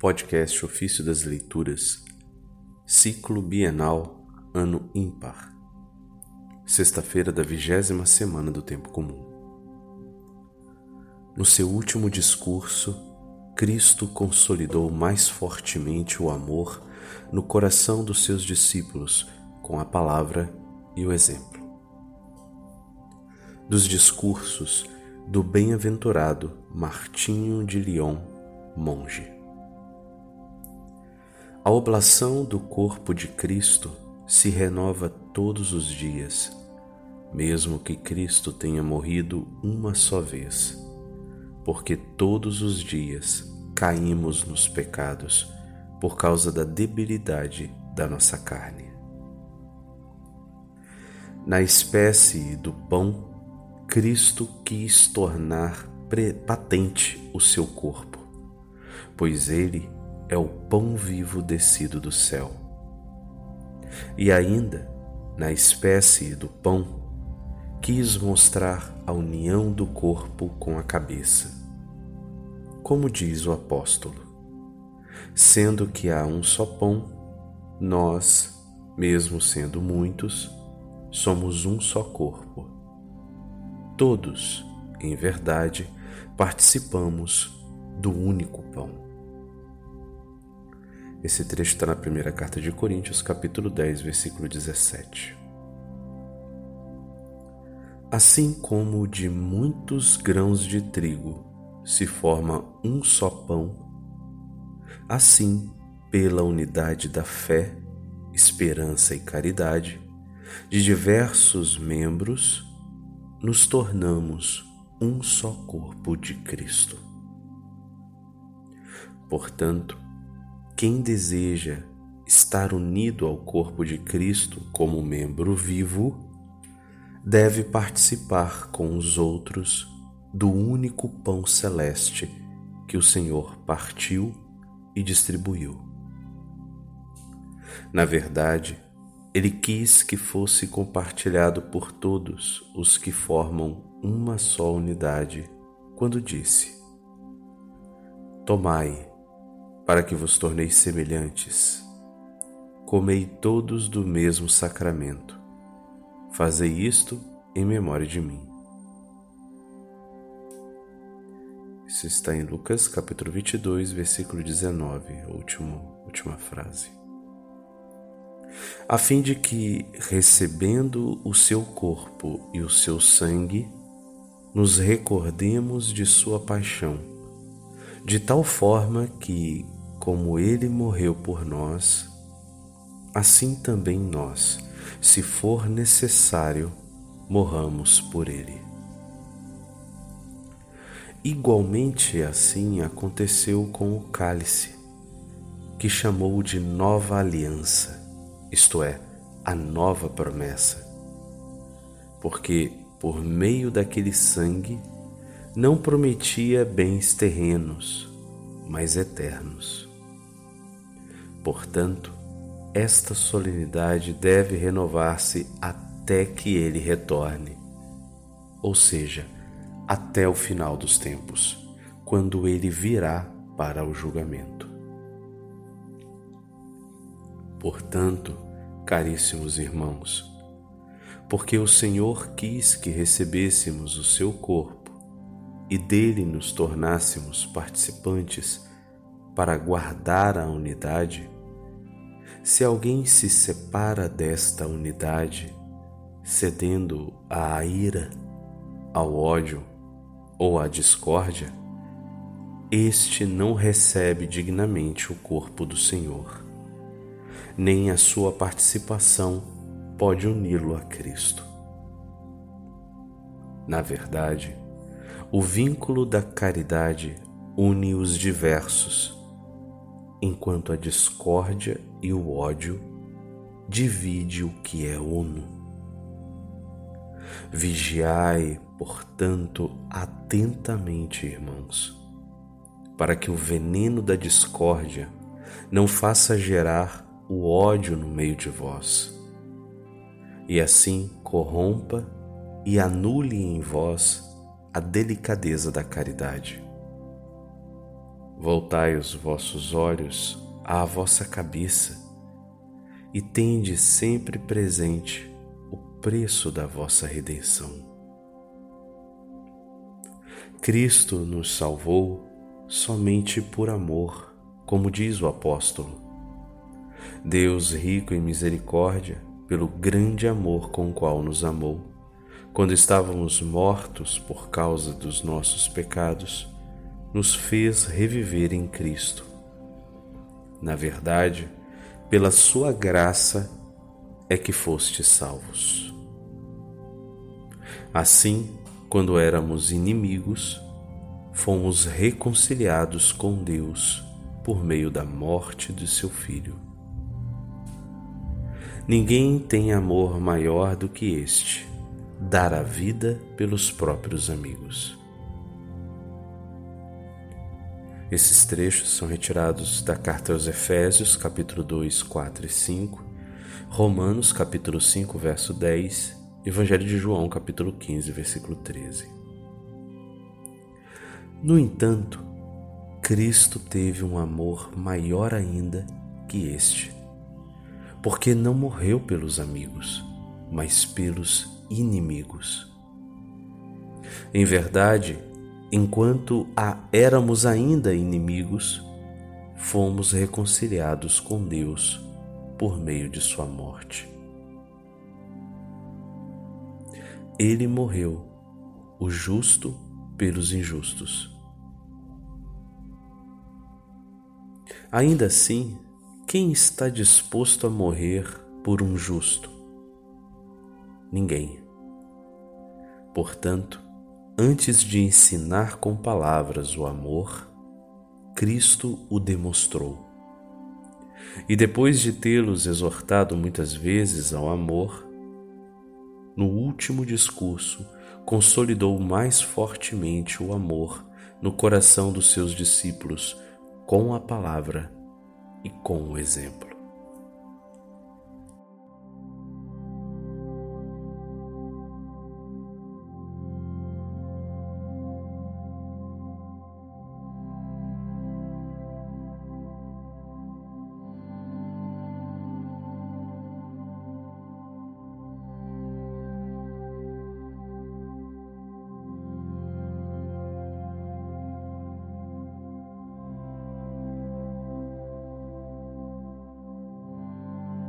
Podcast Ofício das Leituras, Ciclo Bienal, Ano Ímpar. Sexta-feira da vigésima semana do Tempo Comum. No seu último discurso, Cristo consolidou mais fortemente o amor no coração dos seus discípulos com a palavra e o exemplo. Dos discursos do bem-aventurado Martinho de Lyon, monge. A oblação do corpo de Cristo se renova todos os dias, mesmo que Cristo tenha morrido uma só vez, porque todos os dias caímos nos pecados por causa da debilidade da nossa carne. Na espécie do pão, Cristo quis tornar patente o seu corpo, pois ele é o pão vivo descido do céu. E ainda, na espécie do pão, quis mostrar a união do corpo com a cabeça. Como diz o apóstolo, sendo que há um só pão, nós, mesmo sendo muitos, somos um só corpo. Todos, em verdade, participamos do único pão. Esse trecho está na primeira carta de Coríntios, capítulo 10, versículo 17. Assim como de muitos grãos de trigo se forma um só pão, assim, pela unidade da fé, esperança e caridade, de diversos membros, nos tornamos um só corpo de Cristo. Portanto, quem deseja estar unido ao corpo de Cristo como membro vivo, deve participar com os outros do único pão celeste que o Senhor partiu e distribuiu. Na verdade, ele quis que fosse compartilhado por todos os que formam uma só unidade, quando disse: Tomai para que vos torneis semelhantes. Comei todos do mesmo sacramento. Fazei isto em memória de mim. Isso está em Lucas capítulo 22, versículo 19, último, última frase. A fim de que, recebendo o seu corpo e o seu sangue, nos recordemos de sua paixão, de tal forma que, como ele morreu por nós, assim também nós, se for necessário, morramos por ele. Igualmente assim aconteceu com o cálice, que chamou de nova aliança, isto é, a nova promessa. Porque por meio daquele sangue não prometia bens terrenos, mas eternos. Portanto, esta solenidade deve renovar-se até que ele retorne, ou seja, até o final dos tempos, quando ele virá para o julgamento. Portanto, caríssimos irmãos, porque o Senhor quis que recebêssemos o seu corpo e dele nos tornássemos participantes para guardar a unidade, se alguém se separa desta unidade, cedendo à ira, ao ódio ou à discórdia, este não recebe dignamente o corpo do Senhor, nem a sua participação pode uni-lo a Cristo. Na verdade, o vínculo da caridade une os diversos enquanto a discórdia e o ódio divide o que é uno. Vigiai, portanto, atentamente, irmãos, para que o veneno da discórdia não faça gerar o ódio no meio de vós, e assim corrompa e anule em vós a delicadeza da caridade Voltai os vossos olhos à vossa cabeça e tende sempre presente o preço da vossa redenção. Cristo nos salvou somente por amor, como diz o apóstolo. Deus, rico em misericórdia, pelo grande amor com o qual nos amou, quando estávamos mortos por causa dos nossos pecados, nos fez reviver em Cristo. Na verdade, pela Sua graça é que fostes salvos. Assim, quando éramos inimigos, fomos reconciliados com Deus por meio da morte de seu Filho. Ninguém tem amor maior do que este, dar a vida pelos próprios amigos. Esses trechos são retirados da carta aos Efésios, capítulo 2, 4 e 5, Romanos, capítulo 5, verso 10, Evangelho de João, capítulo 15, versículo 13. No entanto, Cristo teve um amor maior ainda que este, porque não morreu pelos amigos, mas pelos inimigos. Em verdade, enquanto éramos ainda inimigos, fomos reconciliados com Deus por meio de Sua morte. Ele morreu, o justo pelos injustos. Ainda assim, quem está disposto a morrer por um justo? Ninguém. Portanto, Antes de ensinar com palavras o amor, Cristo o demonstrou. E depois de tê-los exortado muitas vezes ao amor, no último discurso consolidou mais fortemente o amor no coração dos seus discípulos com a palavra e com o exemplo.